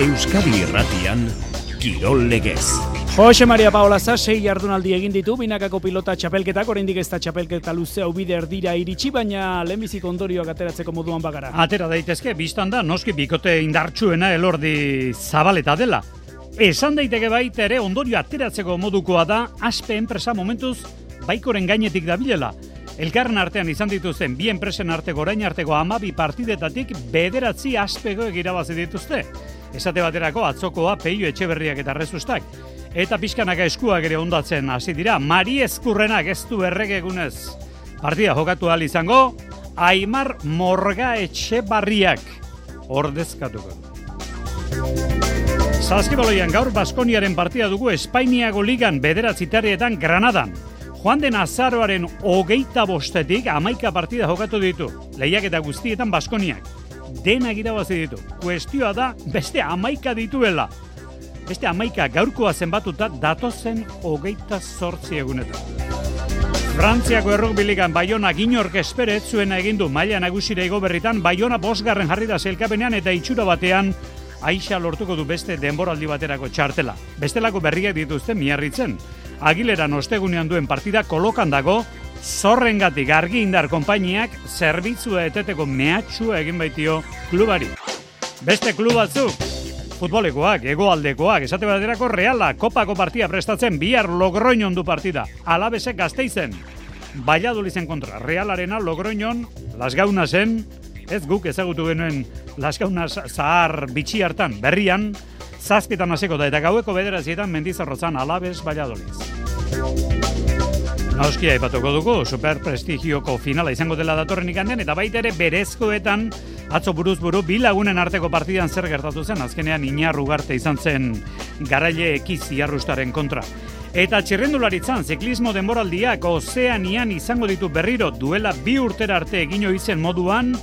Euskadi Irratian Kirol Legez. Jose Maria Paola za sei jardunaldi egin ditu binakako pilota txapelketak oraindik ez da txapelketa luzea ubide erdira iritsi baina lehenbizik ondorioak ateratzeko moduan bagara. Atera daitezke biztan da noski bikote indartsuena elordi zabaleta dela. Esan daiteke baita ere ondorio ateratzeko modukoa da aspe enpresa momentuz baikoren gainetik dabilela. Elkarren artean izan dituzten bi enpresen arteko orain arteko amabi partidetatik bederatzi aspegoek irabazi dituzte. Esate baterako atzokoa peio etxeberriak eta rezustak. Eta pixkanaka eskuak ere ondatzen hasi dira, Mari Eskurrenak ez du erregegunez. Partida jokatu ahal izango, Aimar Morga Etxebarriak ordezkatuko. Zazkibaloian gaur Baskoniaren partida dugu Espainiago ligan bederatzitarrietan Granadan. Joan den azaroaren hogeita bostetik amaika partida jokatu ditu. Lehiak eta guztietan Baskoniak. Denak irabazi ditu. Kuestioa da beste amaika dituela. Beste amaika gaurkoa zenbatuta datozen hogeita sortzi egunetan. Frantziako errukbiligan Bayona ginork esperet zuena egindu maila nagusire igo berritan Bayona bosgarren jarri da zelkapenean eta itxura batean Aixa lortuko du beste denboraldi baterako txartela. Bestelako berriak dituzte miarritzen. Agileran ostegunean duen partida kolokan dago, zorrengatik argi indar konpainiak zerbitzua eteteko mehatxua egin baitio klubari. Beste klub batzuk, futbolekoak, egoaldekoak, esate baterako reala, kopako partia prestatzen bihar logroinon du partida. Alabesek gazteizen, Valladolizen kontra, realarena logroinon, las zen, ez guk ezagutu genuen laskauna zahar bitxi hartan, berrian, zazpietan hasiko da, eta gaueko bederazietan mendizarrotzan alabez baiadoliz. Nauskia ipatuko dugu, super prestigioko finala izango dela datorren ikandean, eta baita ere berezkoetan, atzo buruz buru, bilagunen arteko partidan zer gertatu zen, azkenean inarrugarte izan zen garaile ekiz iarrustaren kontra. Eta txirrendularitzan, ziklismo denboraldiak ozeanian izango ditu berriro duela bi urtera arte egino izen moduan,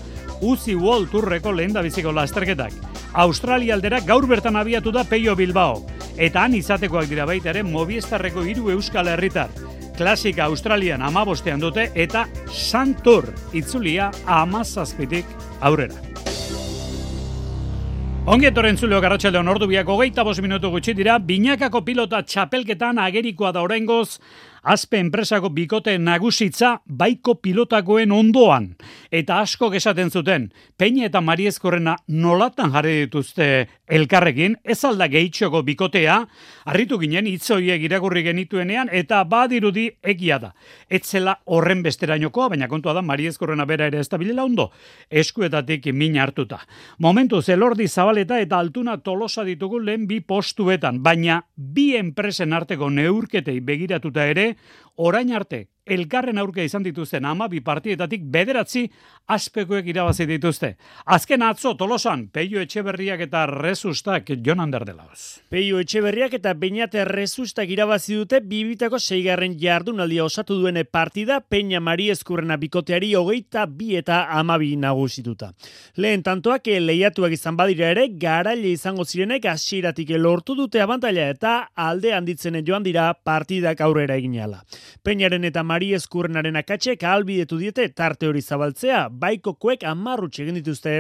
Uzi World Tourreko lehen da biziko lasterketak. Australia aldera gaur bertan abiatu da Peio Bilbao. Eta han izatekoak dira baita ere Movistarreko hiru euskal herritar. Klasika Australian amabostean dute eta Santur itzulia amazazpitik aurrera. Ongi etorren zuleo garratxalde honordu biako geita bos minutu gutxi dira, binakako pilota txapelketan agerikoa da oraingoz Azpe enpresako bikote nagusitza baiko pilotakoen ondoan. Eta asko esaten zuten, Peña eta Mariezkorrena nolatan jarri dituzte elkarrekin, ez alda gehitxoko bikotea, harritu ginen itzoiek irakurri genituenean, eta badirudi egia da. Etzela horren besterainokoa, baina kontua da Mariezkorrena bera ere ez ondo, eskuetatik min hartuta. Momentu zelordi zabaleta eta altuna tolosa ditugu lehen bi postuetan, baina bi enpresen arteko neurketei begiratuta ere, orain arte elkarren aurke izan dituzten ama bi partietatik bederatzi aspekoek irabazi dituzte. Azken atzo tolosan, Peio Etxeberriak eta Rezustak Jonan Derdelauz. Peio Etxeberriak eta Beñate Rezustak irabazi dute bibitako seigarren jardunaldia osatu duene partida Peña Mari Eskurrena bikoteari hogeita bi eta amabi nagusituta. Lehen tantoak lehiatuak izan badira ere, garaile izango zirenek hasieratik lortu dute abantaila eta alde handitzen joan dira partidak aurrera eginala. Peñaren eta Mari Mari Eskurrenaren akatxek ahalbidetu diete tarte hori zabaltzea, baiko koek amarrutxe egin dituzte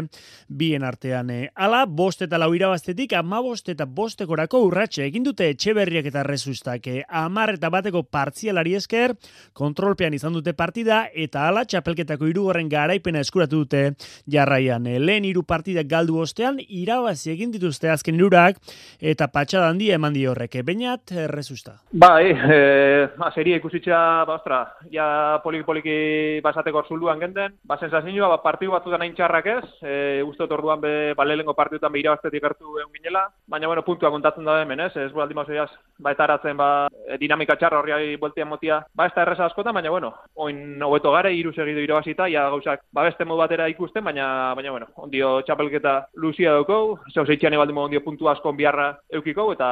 bien artean. Ala, bost eta lau irabaztetik, ama bost eta bostekorako urratxe egin dute etxeberriak eta rezustak. Amar eta bateko partzialari esker, kontrolpean izan dute partida, eta ala, txapelketako irugarren garaipena eskuratu dute jarraian. Lehen hiru partidak galdu ostean, irabazi egin dituzte azken irurak, eta patxada handia eman di horrek. Bainat, rezusta. Bai, eh, serie ikusitza, bastra, ja poliki poliki basateko zuluan genden, ba sensazioa ba partiu batzuetan hain txarrak ez, e, uste dut orduan be ba lehengo partidutan be irabaztetik gertu egon ginela, baina bueno, puntua kontatzen da hemen, ez? Ez baldi mazoiaz ba etaratzen ba e, dinamika txarra horri bueltia motia. Ba ez da erresa askotan, baina bueno, oin hobeto gare hiru segido irabazita ja gauzak ba beste modu batera ikusten, baina baina bueno, ondio txapelketa luzia dauko, zeu zeitzean ebaldi ondio puntu asko biharra eukiko eta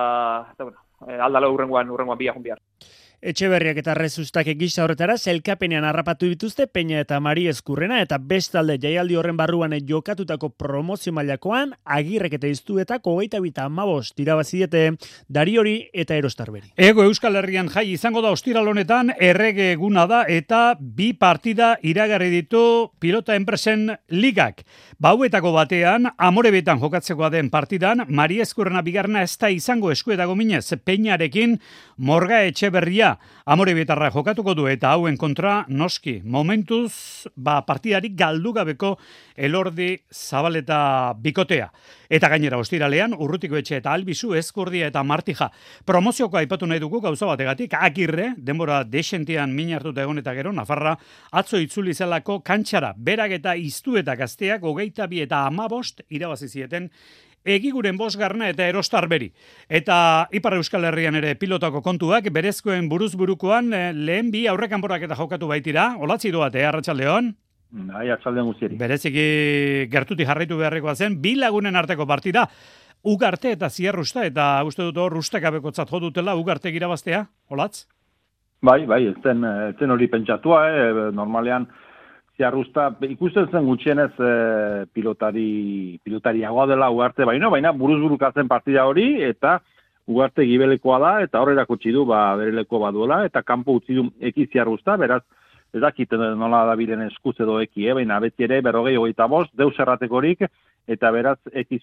eta bueno, e, aldalo urrengoan urrengoan biak bihar. Etxeberriak eta rezustak egisa horretara, zelkapenean harrapatu dituzte Peña eta Mari Eskurrena eta bestalde jaialdi horren barruan jokatutako promozio mailakoan agirrek eta iztuetako hogeita bita amabos tirabaziete dariori eta erostarberi. Ego Euskal Herrian jai izango da ostiralonetan errege eguna da eta bi partida iragarri ditu pilota enpresen ligak. Bauetako batean, amorebetan jokatzekoa den partidan, Mari Eskurrena bigarna ez da izango eskuetako minez, Peñarekin morga etxeberria amore betarra jokatuko du eta hauen kontra noski momentuz ba partidari galdu gabeko elordi zabaleta bikotea. Eta gainera ostiralean urrutiko etxe eta albizu eskurdia eta martija promozioko aipatu nahi dugu gauza bategatik akirre denbora desentian min hartuta egon eta gero Nafarra atzo itzuli zelako kantxara berak eta iztu eta gazteak hogeita bi eta amabost irabazi zieten egiguren bosgarna eta erostarberi. Eta Ipar Euskal Herrian ere pilotako kontuak, berezkoen buruzburukoan eh, lehen bi aurrekanporak eta jokatu baitira, olatzi doate, Arratxaldeon? Bai, atxaldeon guztieri. Bereziki gertuti jarraitu beharrekoa zen, bi lagunen arteko partida, ugarte eta zierrusta, eta uste dut hor abeko jodutela, ugarte girabaztea, olatz? Bai, bai, ez zen hori pentsatua, eh? normalean, ziarruzta, ikusten zen gutxienez e, pilotari, pilotariagoa dela ugarte, baina, baina buruz burukatzen partida hori, eta ugarte gibelekoa da, eta horrela du, ba, bereleko baduela, eta kanpo utzi du eki ziarruzta, beraz, ez dakit nola da biren eskuz edo eki, eh? baina beti ere berrogei hogeita bost, deus erratekorik, eta beraz eki,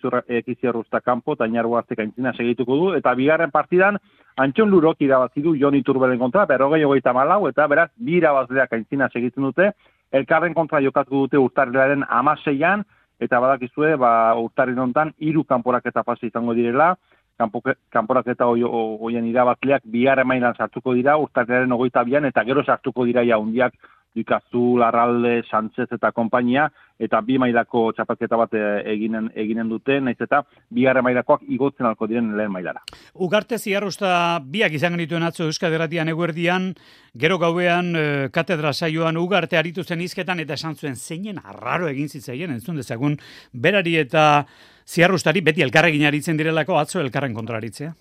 ziarruzta kanpo, eta inargu hartzek aintzina segituko du, eta bigarren partidan, Antxon Lurok irabazi du Joni Turbelen kontra, berrogei hogeita malau, eta beraz, bi irabazleak aintzina segitzen dute, elkarren kontra jokatu dute urtarrilaren amaseian, eta badakizue, ba, urtarri nontan, iru kanporak eta pasi izango direla, kanporak eta hoien irabazleak bihar emailan sartuko dira, urtarrilaren ogoita bian, eta gero sartuko dira jaundiak Dukazu, Larralde, Sánchez eta kompainia, eta bi mailako txapelketa bat eh, eginen, eginen dute, naiz eta bigarre mailakoak igotzen alko diren lehen mailara. Ugarte ziarruzta biak izan genituen atzo Euskal Herratian eguerdian, gero gauean e, katedra saioan ugarte aritu zen izketan, eta esan zuen zeinen arraro egin zitzaien, entzun dezagun, berari eta ziarruztari beti elkarregin aritzen direlako atzo elkarren kontraritzea.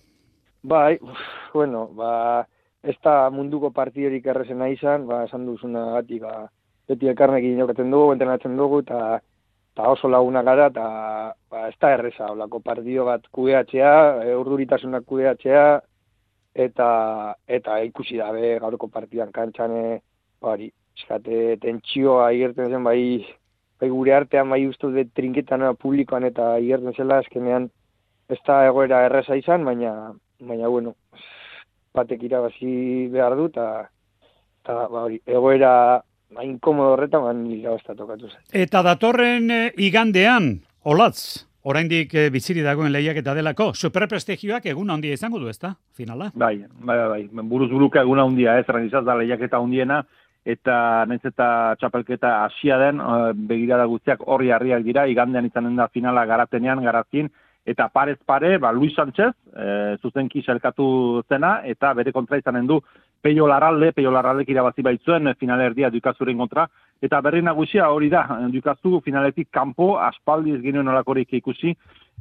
Bai, bueno, ba, ez da munduko partidorik errezena izan, ba, esan duzuna gati, ba, beti elkarnekin jokatzen dugu, entrenatzen dugu, eta ta oso laguna gara, eta ba, ez da erreza, olako partido bat kudeatzea, e, urduritasunak kudeatzea, eta eta ikusi dabe gaurko partidan kantxane, bari, eskate, tentsioa igerten zen, bai, bai gure artean, bai uste dut trinketan publikoan, eta igerten zela, eskenean, ez da egoera erreza izan, baina, baina, bueno, batek irabazi behar du, eta ba, hori, egoera ba, inkomodo horretan, ba, nila tokatu zen. Eta datorren e, igandean, olatz, oraindik e, biziri dagoen lehiak eta delako, superprestigioak egun handia izango du, ezta, finala? Bai, bai, bai, bai. buruz buruka egun handia, ez, ranizaz da lehiak eta handiena, eta naiz eta txapelketa hasia den, e, begirada guztiak horri harriak dira, igandean izanen da finala garatenean, garazkin, eta parez pare, ba, Luis Sánchez, e, zuzenki selkatu zena, eta bere kontra izanen du Peio Larralde, Peio Larralde irabazi baitzuen finalerdia dukazuren kontra, eta berri nagusia hori da, dukazu finaletik kanpo, aspaldi ez genuen olakorik ikusi,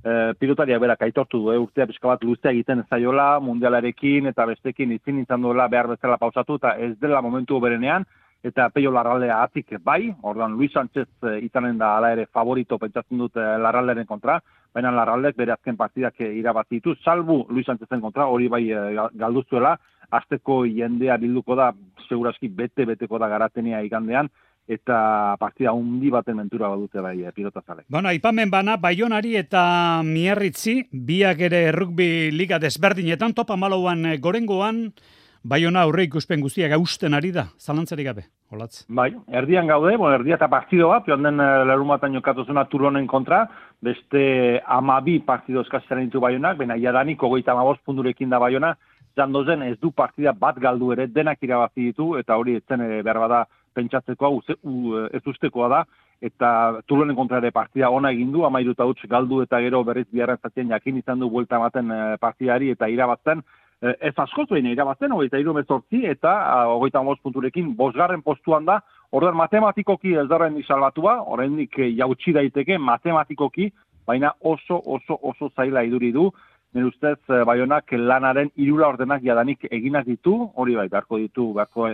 e, pilotaria berak aitortu du, e, urtea pixka bat luzea egiten zaiola, mundialarekin eta bestekin izin izan duela behar bezala pausatu, eta ez dela momentu berenean, eta Peio Larraldea atik bai, ordan Luis Sánchez izanen da ala ere favorito pentsatzen dut Larralderen kontra, baina Larraldek bere azken partidak e, irabazi ditu, salbu Luis Sánchezen kontra, hori bai e, galduzuela, azteko jendea bilduko da, seguraski bete-beteko da garatenia igandean, eta partida hundi baten mentura badute bai e, pilota zale. Bueno, ipamen bana, Baionari eta Miarritzi, biak ere rugby liga desberdinetan, topa malouan e, gorengoan, Baiona aurre ikuspen guztiak gausten ari da, zalantzarik gabe, olatz. Bai, erdian gaude, bueno, erdia eta partido bat, pion den eh, lerumatan jokatu zuna turonen kontra, beste amabi partido eskazizaren ditu Baionak, baina jadanik ogoita amaboz pundurekin da Baiona, zandozen ez du partida bat galdu ere, denak irabazi ditu, eta hori ez zen eh, behar bada pentsatzeko hau, ez ustekoa da, eta turonen kontra ere partida ona egin du, amairu eta galdu eta gero berriz biharren jakin izan du buelta ematen eh, partidari eta irabazten, Eh, ez askotu egin irabazten, hogeita iru mezortzi, eta hogeita uh, punturekin bosgarren postuan da, orduan matematikoki ez darren izalbatua, horrendik eh, jautsi daiteke matematikoki, baina oso, oso, oso zaila iduri du, nire ustez, e, baionak lanaren irula ordenak jadanik eginak ditu, hori bai, beharko ditu, beharko,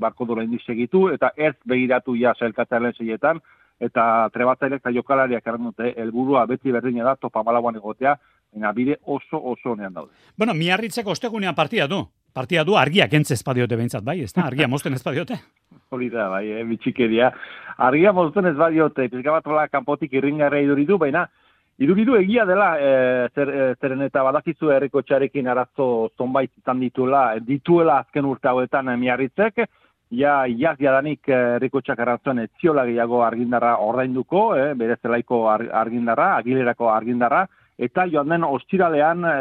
beharko dura indik segitu, eta ez begiratu ja sailkatzaren zeietan, eta trebatzailek eta jokalariak erran dute, helburua beti berdina da, topa malagoan egotea, baina bide oso oso honean daude. Bueno, miarritzeko ostegunean partia du. Partia du argiak entz espadiote behintzat, bai, ez da? Argia mozten espadiote. Hori da, bai, eh, bitxikeria. Argia mozten ez badiote, pizka bat kanpotik irringarra iduridu, baina iduridu egia dela, e, zer, e, zeren eta badakizu herriko txarekin arazo zonbait izan dituela, dituela azken urte hauetan e, miarritzek, ja, jaz jadanik herriko txak ez ziola gehiago argindarra ordainduko, e, bere zelaiko argindarra, agilerako argindarra, eta joan den ostiralean e,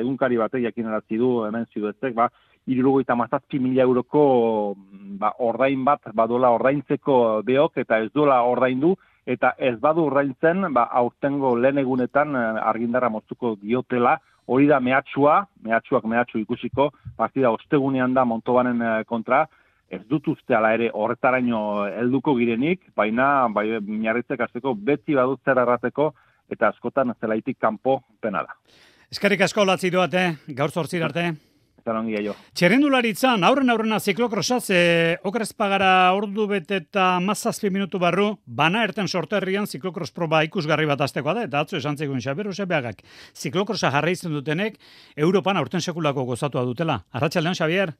egunkari batek jakin du hemen ziduetzek, ba, irurogeita mazazpi mila euroko ba, ordain bat badola ordaintzeko beok eta ez dola ordaindu eta ez badu ordaintzen ba, aurtengo lehen egunetan eh, argindarra moztuko diotela. Hori da mehatxua, mehatxuak mehatxu ikusiko, partida ostegunean da montobanen eh, kontra, ez dut uste ala ere horretaraino helduko girenik, baina bai, miarritzek azteko beti badut zer errateko eta askotan zelaitik kanpo pena da. Eskerrik asko latzi duate, gaur zortzir arte. Zarongia jo. Txerrendularitzan, aurren aurrena ziklokrosaz, e, okrezpagara ordu bete eta mazazpi minutu barru, bana erten sorterrian ziklokros proba ikusgarri bat aztekoa da, eta atzo esan zegoen xaberu zebeagak. Ziklokrosa jarraizten dutenek, Europan aurten sekulako gozatua dutela. Arratxaldean, Xavier?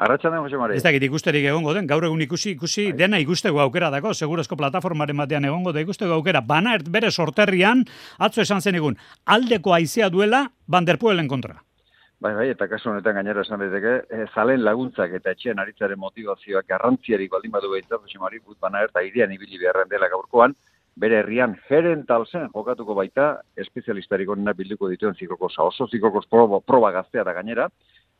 Arratxaldean, Jose Mari. Ez dakit ikusterik egongo den, gaur egun ikusi, ikusi, Ai. dena ikusteko aukera dako, segurazko plataformaren batean egongo da ikusteko aukera. Bana ert bere sorterrian, atzo esan zen egun, aldeko aizea duela, banderpuelen kontra. Bai, bai, eta kasu honetan gainera esan daiteke, e, zalen laguntzak eta etxean aritzaren motivazioak garrantziarik baldin badu behitza, Josemari, gut bana eta irian ibili beharren dela gaurkoan, bere herrian jeren talzen jokatuko baita, espezialistarik onena bilduko dituen zikoko oso zikoko proba, proba gaztea da gainera,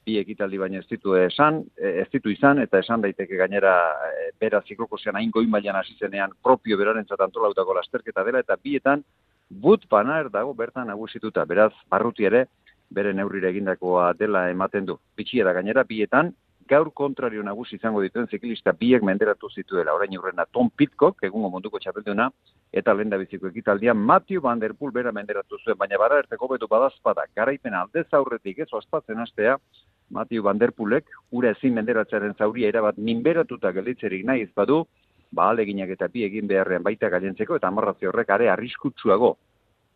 bi ekitaldi baina ez ditu esan, e, ez ditu izan, eta esan daiteke gainera e, bera zikoko zean hain goi mailan hasizenean propio beraren antolautako lasterketa dela, eta bietan, but banaer dago bertan nagusituta, beraz, barruti ere, bere neurrire egindakoa dela ematen du. Bitxia da gainera, bietan, gaur kontrario nagusi izango dituen ziklista biek menderatu zituela, orain urrena Tom Pitcock, egungo munduko txapelduna, eta lenda biziko ekitaldia, Matthew Van Der Poel bera menderatu zuen, baina bara erteko betu badazpada, garaipen aldez aurretik ez oaspatzen astea, Matthew Van Der Poelek, ura ezin menderatzearen zauria erabat minberatuta gelditzerik nahi izbadu, ba aleginak eta bi egin beharrean baita gaientzeko, eta amorrazio horrek are arriskutsuago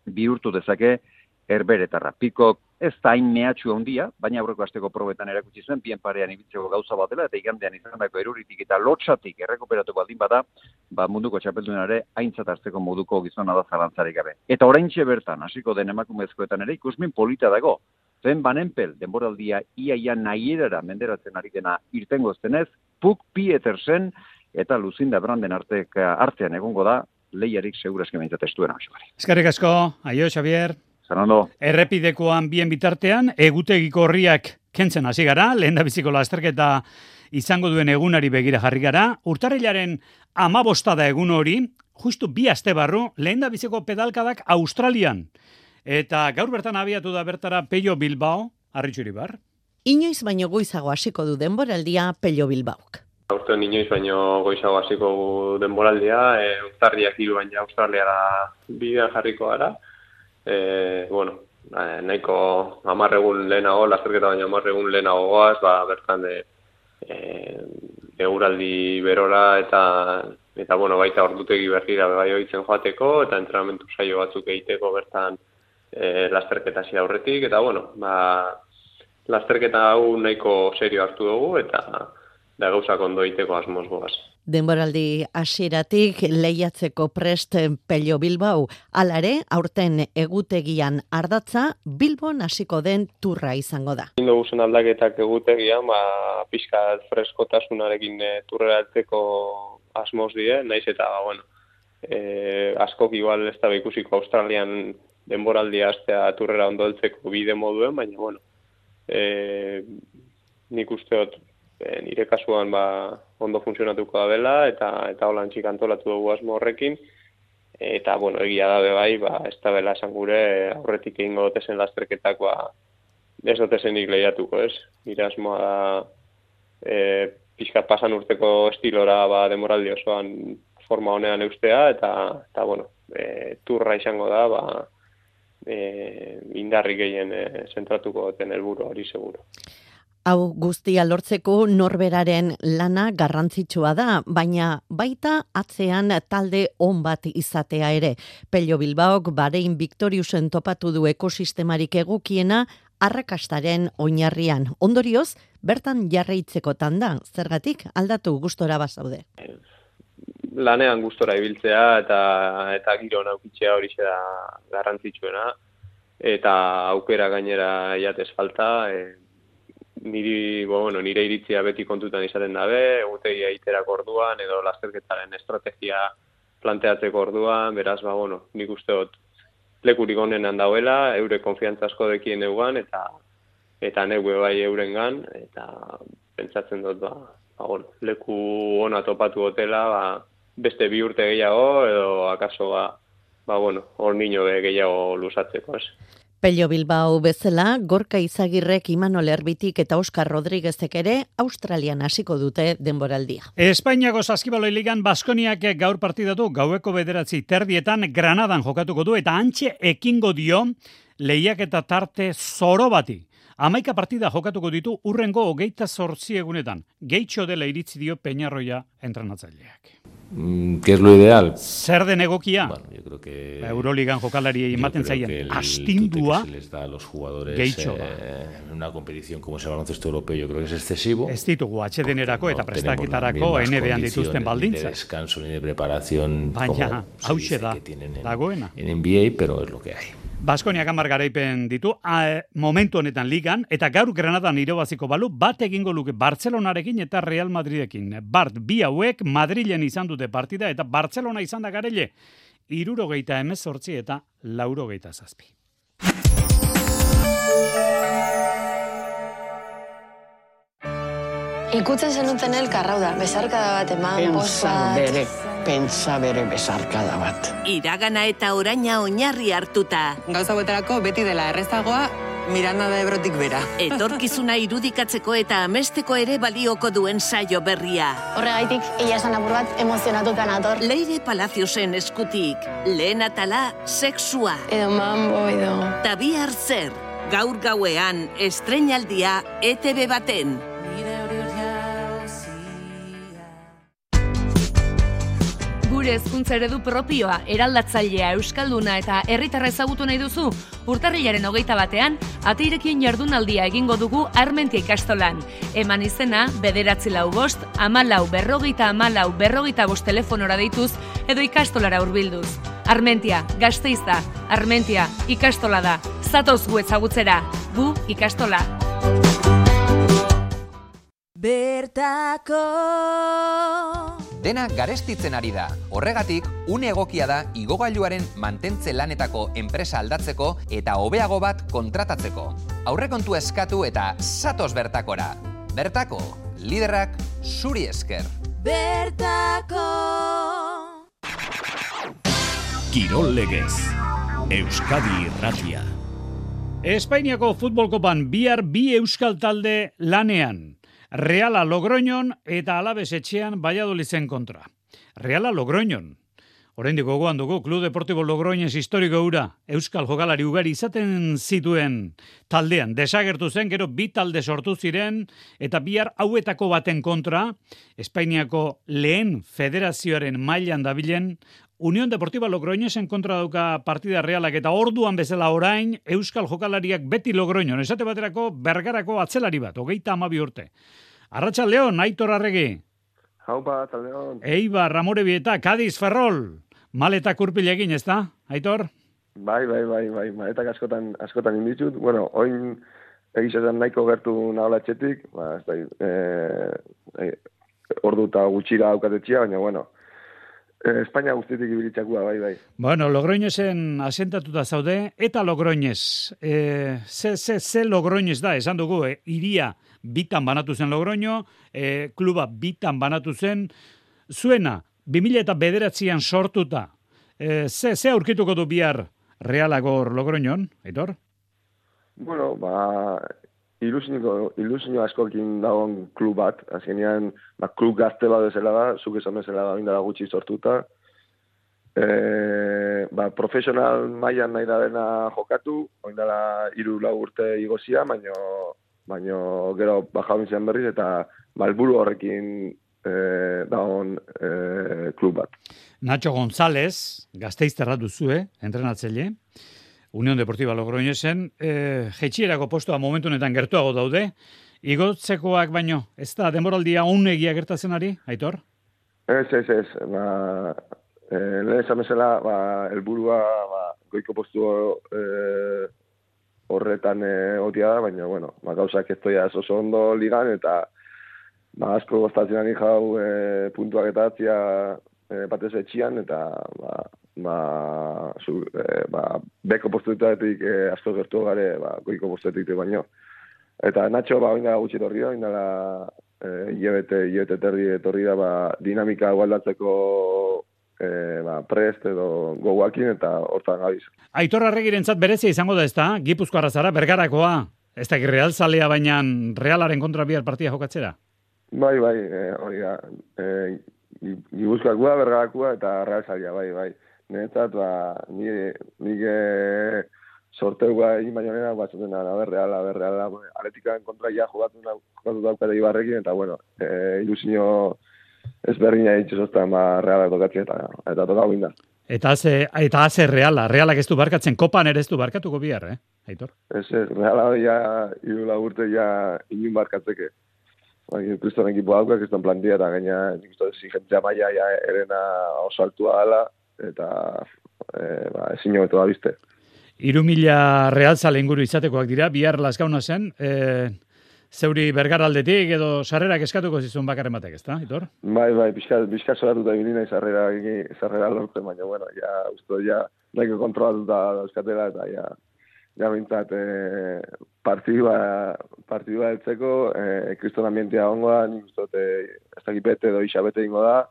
bihurtu dezake, erberetarra. Pikok ez da hain mehatxu handia, baina aurreko asteko probetan erakutsi zuen, bien parean ibiltzeko gauza bat dela, eta igandean izandako eruritik eta lotxatik errekuperatu baldin bada, ba munduko txapeldunare aintzat hartzeko moduko gizona da zalantzarik gabe. Eta oraintxe bertan, hasiko den emakumezkoetan ere, ikusmin polita dago, zen banenpel, denboraldia iaia nahierara menderatzen ari dena irtengo zenez, Puk Pietersen eta Lucinda Branden artek artean egongo da, lehiarik segurazke meintzat estuena. Eskerrik asko, aio, Xavier. Zerrando. Errepidekoan bien bitartean, egutegiko horriak kentzen hasi gara, lehen da biziko lasterketa izango duen egunari begira jarri gara. Urtarrilaren amabosta da egun hori, justu bi aste barru, lehen da biziko pedalkadak Australian. Eta gaur bertan abiatu da bertara Peio Bilbao, harritxuri bar. Inoiz baino goizago hasiko du denboraldia Peio Bilbaok. Aurten inoiz baino goizago hasiko denboraldia, e, urtarriak hiru baina Australiara bidean jarriko gara e, bueno, eh, nahiko amarregun lehenago, lasterketa baina amarregun lehenago goaz, ba, bertan de, e, euraldi berora eta eta bueno, baita ordutegi berrira bai oitzen joateko eta entrenamentu saio batzuk egiteko bertan e, lasterketa zi aurretik eta bueno, ba, lasterketa hau nahiko serio hartu dugu eta da gauzak ondo egiteko asmoz goaz. Denboraldi hasieratik lehiatzeko prest Pello Bilbao, alare aurten egutegian ardatza Bilbon hasiko den turra izango da. Indo guzen aldaketak egutegian, ba, pixka freskotasunarekin e, turra altzeko asmoz die, naiz eta, ba, bueno, e, askok igual ez da ikusiko Australian denboraldi hastea turrera ondo bide moduen, baina, bueno, e, nik usteot e, nire kasuan ba, ondo funtzionatuko da dela eta eta holan txik antolatu dugu asmo horrekin eta bueno, egia da bai, ba, ez da bela esan gure aurretik egingo dotezen lasterketakoa ez dotezenik lehiatuko, ez? Nire asmoa da e, pixkat pasan urteko estilora ba, demoraldi osoan forma honean eustea eta, eta bueno, e, turra izango da, ba, e, indarri gehien e, zentratuko den helburu hori seguro. Hau guztia lortzeko norberaren lana garrantzitsua da, baina baita atzean talde on bat izatea ere. Pello Bilbaok barein Victoriusen topatu du ekosistemarik egukiena arrakastaren oinarrian. Ondorioz, bertan jarraitzekotan da, zergatik aldatu gustora bazaude. Lanean gustora ibiltzea eta eta giro naukitzea hori da garrantzitsuena eta aukera gainera jatez falta, e, niri, bueno, nire iritzia beti kontutan izaten dabe, egutegi aiterak orduan, edo lasterketaren estrategia planteatzeko orduan, beraz, ba, bueno, nik uste dut lekurik onenan dauela, eure konfiantza asko dekien eugan, eta eta neue bai eurengan, eta pentsatzen dut, ba, ba, bueno, leku ona topatu hotela, ba, beste bi urte gehiago, edo akaso, ba, ba bueno, hor niño gehiago lusatzeko, ez. Pello Bilbao bezala, Gorka Izagirrek Imanol Erbitik eta Oskar Rodriguezek ere Australian hasiko dute denboraldia. Espainiako saskibaloi ligan Baskoniak gaur partidatu gaueko bederatzi terdietan Granadan jokatuko du eta antxe ekingo dio lehiak eta tarte zoro bati. Amaika partida jokatuko ditu urrengo hogeita zortzi egunetan. Geitxo dela iritzi dio Peñarroia entrenatzaileak. Mm, ¿Qué es lo ideal? Zer den egokia? Bueno, yo creo que... Euroligan jokalari ematen zaien astindua. Que se les da a los jugadores Geitxo, eh, en una competición como es el baloncesto europeo, yo creo que es excesivo. Ez ditugu atxedenerako eta prestaketarako NBA dituzten Ni baldintza. de descanso ni de preparación Baina, hause dice da, que tienen en, dagoena. en NBA, pero es lo que hay. Baskoniak hamar garaipen ditu, a, momentu honetan ligan, eta gaur Granadan irobaziko balu, bat egingo luke Bartzelonarekin eta Real Madridekin. Bart, bi hauek Madrilen izan dute partida, eta Bartzelona izan da garele, irurogeita emezortzi eta laurogeita zazpi. Ikutzen zenuten elkar, hau da, bezarkada bat eman, bost Pentsa bere, bezarkada bat. Iragana eta oraina oinarri hartuta. Gauza beterako beti dela errezagoa, Miranda de Ebrotik bera. Etorkizuna irudikatzeko eta amesteko ere balioko duen saio berria. Horregaitik, ia esan apur bat emozionatuta nator. Leire Palaciosen eskutik, lehen atala, sexua. Edo mambo, edo... Ta bihar zer, gaur gauean, estrenaldia ETV baten. Gure hezkuntza eredu propioa, eraldatzailea, euskalduna eta herritarra ezagutu nahi duzu? Urtarrilaren hogeita batean, ateirekien jardunaldia egingo dugu Armentia ikastolan. Eman izena, bederatzi lau bost, amalau berrogeita amalau berrogeita bost telefonora deituz, edo ikastolara hurbilduz. Armentia, gazteizta, Armentia, ikastola da. Zatoz gu ezagutzera, gu ikastola. Bertako Dena garestitzen ari da. Horregatik, une egokia da igogailuaren mantentze lanetako enpresa aldatzeko eta hobeago bat kontratatzeko. Aurrekontu eskatu eta satos bertakora. Bertako, liderrak zuri esker. Bertako Kirol legez. Euskadi Irratia. Espainiako futbolkopan bihar bi euskal talde lanean. Reala Logroñon eta Alabes etxean Valladoliden kontra. Reala Logroñon. Oraindik gogoan dugu Club Deportivo Logroñez historiko ura euskal jokalari ugari izaten zituen taldean desagertu zen gero bi talde sortu ziren eta bihar hauetako baten kontra Espainiako lehen federazioaren mailan dabilen Unión Deportiva Logroñesen kontra dauka partida realak eta orduan bezala orain euskal jokalariak beti Logroñon esate baterako bergarako atzelari bat hogeita amabi urte. Arratxa León, Aitor Arregi. Haupa, León. Eibar, Ramorebieta, Cadiz, Ferrol. Maleta kurpil egin, ez da, Aitor? Bai, bai, bai, bai, maletak askotan, askotan inditut. Bueno, oin egizetan nahiko gertu nahola etxetik, ba, ez da, e, e, ordu eta gutxira aukatetxia, baina, bueno, Espainia guztitik ibilitzakua, bai, bai. Bueno, Logroñesen asentatuta zaude, eta Logroñez, e, ze, ze, ze Logroñez da, esan dugu, e, iria bitan banatu zen Logroño, e, kluba bitan banatu zen, zuena, 2000 eta bederatzean sortuta, e, ze, ze aurkituko du bihar realagor Logroñon, Aitor? Bueno, ba, ilusiniko, ilusinio askokin dagoen klub bat, azkenean, ba, klub gazte bat bezala da, zuk esan bezala da, indara gutxi sortuta, e, ba, profesional mailan nahi da dena jokatu, oin dela iru lau urte igozia, baino, baino gero baja zen berriz, eta malburu horrekin e, daun e, klub bat. Nacho González, gazteizterra duzue, entrenatzaile, Unión Deportiva Logroñesen, e, jetxierako postua momentu honetan gertuago daude, igotzekoak baino, ez da demoraldia unegia gertatzen ari, Aitor? Ez, ez, ez, ba, e, lehen esan bezala, ba, elburua, ba, goiko postu e, horretan e, otia da, baina, bueno, ba, gauzak ez toia oso ondo ligan, eta ba, asko goztatzen ari jau e, puntuak eta atzia e, batez etxian, eta ba, ba, zu, e, ba, beko postuetatik e, asko gertu gare, ba, goiko postuetik baino. Eta Nacho, ba, oina gutxi torri da, oina la, e, iebete, iebete terdi etorri da, ba, dinamika gualdatzeko e, ba, prest edo goguakin eta hortan gabiz. Aitor Arregirentzat berezia izango da ez da, Gipuzkoarra zara, bergarakoa, ez da real zalea baina realaren kontra bihar partia jokatzera? Bai, bai, e, hori da, e, Gipuzkoakoa, bergarakoa eta real zalea, bai, bai. Netzat, ba, nire, nire, sorteua egin baino nena, bat zuten, aber reala, aber reala, aretikan kontra ja jugatu, jugatu daukate ibarrekin, eta bueno, e, ilusinio ezberdina egitxe zoztan, ba, reala tokatzen, eta, eta toka da. Eta haze, eta haze reala, realak ez du barkatzen, kopan ere ez du barkatuko bihar, eh, Aitor? Ez ez, reala ja, irula urte ja, inun barkatzeke. Ba, kriston ekipo haukak, kriston plantia, eta gaina, nik uste, zigentzia maia, ja, erena oso altua ala, eta, e, ba, ezin jo da bizte. Iru mila realzale inguru izatekoak dira, bihar lasgauna zen, e, zeuri bergaraldetik edo sarrerak eskatuko zizun bakarren batek, ezta, Itor? Bai, bai, bizka, bizka soratu da bilina sarrera, sarrera lortu, baina, bueno, ja, usto, ja, nahiko kontrolatu da euskatela, eta ja, ja bintzat, e, partidua, partidua eltzeko, e, kriston ambientia ongoa, nik usto, e, ez dakipete edo isabete ingo da,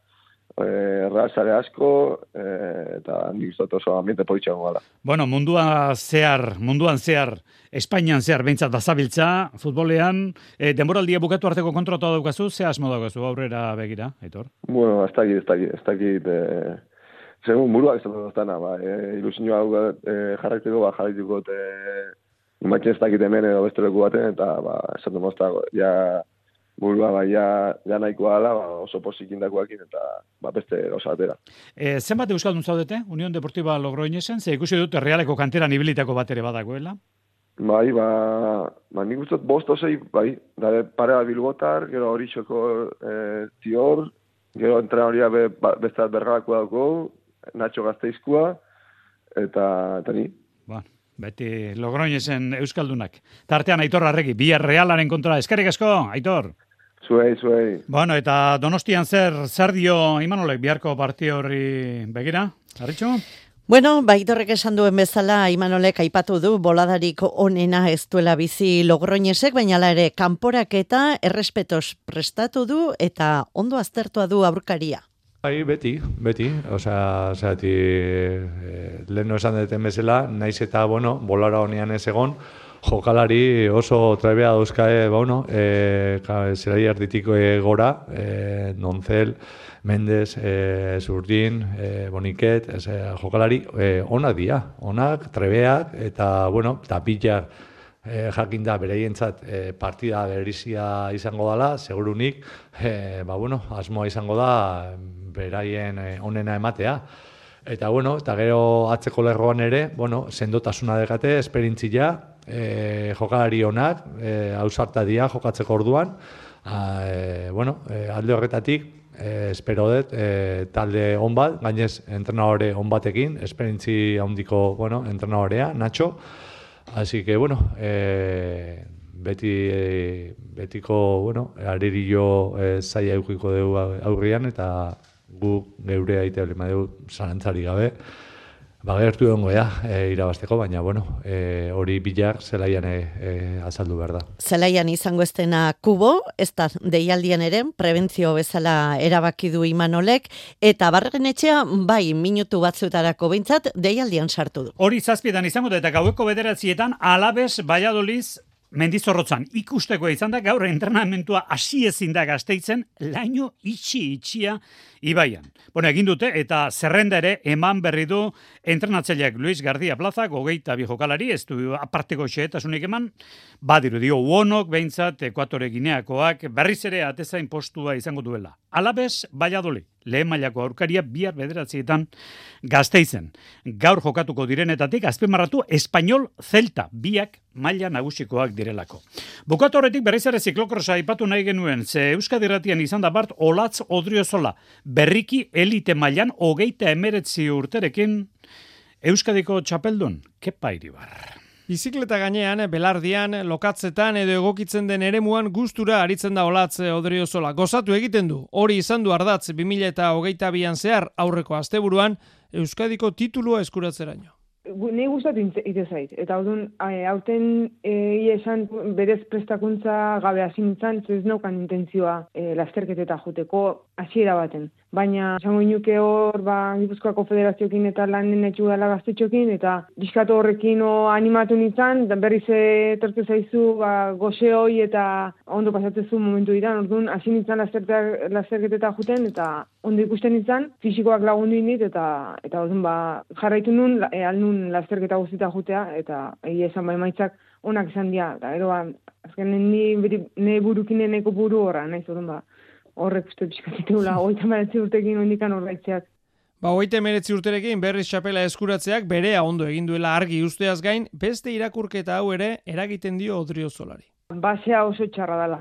eh, razare asko, eh, eta nik zot oso ambiente politxago gala. Bueno, mundua zehar, munduan zehar, Espainian zehar behintzat bazabiltza, futbolean, eh, denboraldia bukatu arteko kontratu daukazu, ze asmo daukazu aurrera begira, Aitor? Bueno, ez dakit, ez dakit, ez dakit, eh, segun buruak ez dakit, ba, eh, ilusinio hau eh, jarraiteko, ba, eh, Imatzen ez dakit hemen edo beste leku baten, eta ba, esaten mozta, ja, burua bai ja, nahikoa ala, ba, oso posik indakoakin eta ba, beste osa atera. E, zenbat euskaldun zaudete, Unión Deportiva Logroñesen, ze ikusi dut realeko kantera nibilitako bat ere badagoela? Bai, ba, ba nik ustot bost osei, bai, dare pare bat bilbotar, gero hori txoko e, tior, gero entrenaria be, ba, bestat bergarako dago, Nacho Gazteizkoa, eta, eta ni. Ba, beti Logroñesen euskaldunak. Tartean Aitor Arregi, bi realaren kontra, eskerrik asko, Aitor. Zuei, zuei. Bueno, eta donostian zer, zer dio Imanolek biharko parti horri begira? Arritxo? Bueno, baitorrek esan duen bezala Imanolek aipatu du boladarik onena ez duela bizi logroinesek, baina ere kanporak eta errespetos prestatu du eta ondo aztertua du aurkaria. Bai, beti, beti, osea, zati, e, lehen esan duten bezala, naiz eta, bueno, bolara honean ez egon, jokalari oso trebea dauzkae, ba, bueno, e, zerai arditiko e, gora, e, Nonzel, Mendez, e, Zurdin, e, Boniket, ez, e, jokalari e, onak dia, onak, trebeak, eta, bueno, tapillak e, jakin da bereientzat e, partida berizia izango dela, segurunik, e, ba, bueno, asmoa izango da beraien e, onena ematea. Eta bueno, eta gero atzeko lerroan ere, bueno, sendotasuna dekate, esperintzia, e, jokalari onak, e, hausarta dia jokatzeko orduan, a, e, bueno, e, alde horretatik, e, espero dut, e, talde on bat, gainez entrenadore on batekin, esperintzi handiko, bueno, entrenadorea, Nacho, así que, bueno, e, beti, e, betiko, bueno, aririllo e, zaila dugu aurrian, eta gu geure aitea lima dugu zalantzari gabe, Ba, gertu dongo, ja, e, irabasteko, baina, bueno, e, hori bilak zelaian e, e, azaldu behar da. Zelaian izango estena kubo, ez da deialdian ere, prebentzio bezala erabaki du imanolek, eta barren etxea, bai, minutu batzuetarako bintzat, deialdian sartu du. Hori zazpietan izango da, eta gaueko bederatzietan, alabez, baiadoliz, mendizorrotzan ikusteko izan da gaur entrenamentua hasi ezin da gazteitzen laino itxi itxia ibaian. Bueno, egin dute eta zerrenda ere eman berri du entrenatzaileak Luis Gardia Plaza, gogeita bi jokalari, ez du aparteko xehetasunik eman, badiru dio uonok, behintzat, ekuatore gineakoak, berriz ere atezain postua izango duela. Alabez, Valladolid, lehen mailako aurkaria bihar bederatzietan gazteizen. Gaur jokatuko direnetatik, azpimarratu, Espainol Zelta, biak maila nagusikoak direlako. Bukatu horretik berriz ere ziklokrosa ipatu nahi genuen, ze Euskadi Ratian izan da bart Olatz Odriozola, berriki elite mailan hogeita emeretzi urterekin Euskadiko txapeldun, kepa iribar. Bizikleta gainean, belardian, lokatzetan edo egokitzen den eremuan gustura aritzen da olatz odriozola. Gozatu egiten du, hori izan du ardatz 2000 eta hogeita bian zehar aurreko asteburuan Euskadiko titulua eskuratzeraino. Nei gustatu ite zait. Eta ordun aurten e, esan berez prestakuntza gabe hasi nintzen, ez naukan intentzioa e, lasterketeta joteko hasiera baten. Baina esango inuke hor ba Gipuzkoako Federazioekin eta lanen etxu dela gaztetxokin eta diskatu horrekin o animatu nintzen, dan berriz etortu zaizu ba goxe hoi eta ondo pasatzezu momentu dira. Orduan hasi nintzen lasterketeta joten eta ondo ikusten nintzen, fisikoak lagundu indit eta eta orduan ba jarraitu nun e, alnun lasterketa guztita jutea eta egia esan bai maitzak onak izan dira. Eta ero ba azken ni ne burukineneko buru horra, naiz orduan ba horrek uste pixkatitula, oita meretzi urtekin ondikan horreitzeak. Ba, oita meretzi urterekin berriz txapela eskuratzeak berea ondo egin duela argi usteaz gain, beste irakurketa hau ere eragiten dio odrio zolari. Basea oso txarra dela.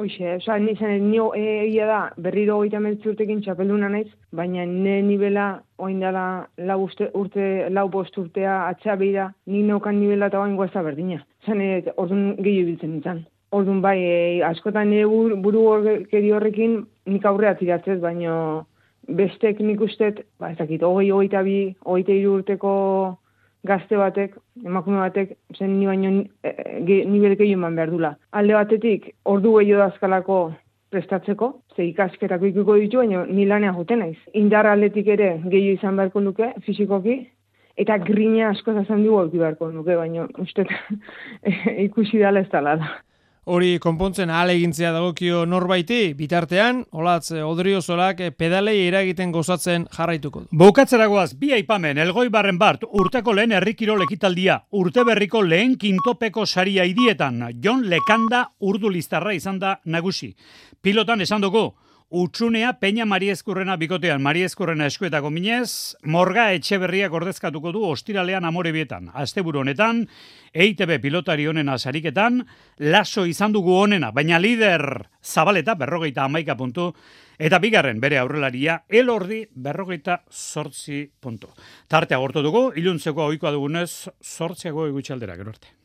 Hoxe, oza, nizan, nio egia da, berriro oita meretzi urtekin txapelduna naiz, baina ne nivela oin dela lau, uste, urte, lau bost urtea atxa behira, ni nokan nivela eta oin guazta berdina. Zan, orduan gehiago biltzen nintzen. Orduan bai, e, askotan nire buru, buru horrekin nik aurrea tiratzez, baino bestek nik ustet, ba ez dakit, hogei, hogei bi, hogei urteko gazte batek, emakume batek, zen ni baino e, ge, nibel eman behar dula. Alde batetik, ordu gehiago dazkalako prestatzeko, ze ikasketako ikuko ditu, baina ni lanea juten naiz. Indar aldetik ere gehiago izan beharko luke, fizikoki, eta grina asko zazan dugu beharko luke, baina uste ikusi dala ez dala da. Hori konpontzen ahal egintzea dagokio norbaiti, bitartean, olatz, odriozolak pedalei eragiten gozatzen jarraituko du. Bukatzeragoaz, bi aipamen, elgoi barren bart, urteko lehen errikiro lekitaldia, urte berriko lehen kintopeko saria idietan, John Lekanda urdu listarra izan da nagusi. Pilotan esan dugu, Utsunea Peña Mariezkurrena bikotean, Mariezkurrena eskuetako minez, morga etxe berriak ordezkatuko du ostiralean amore bietan. Asteburu honetan, EITB pilotari honen azariketan, laso izan dugu honena, baina lider zabaleta berrogeita amaika puntu, eta bigarren bere aurrelaria, elordi berrogeita sortzi puntu. Tartea gortu dugu, iluntzeko oikoa dugunez, sortziago egutxaldera, gerorte.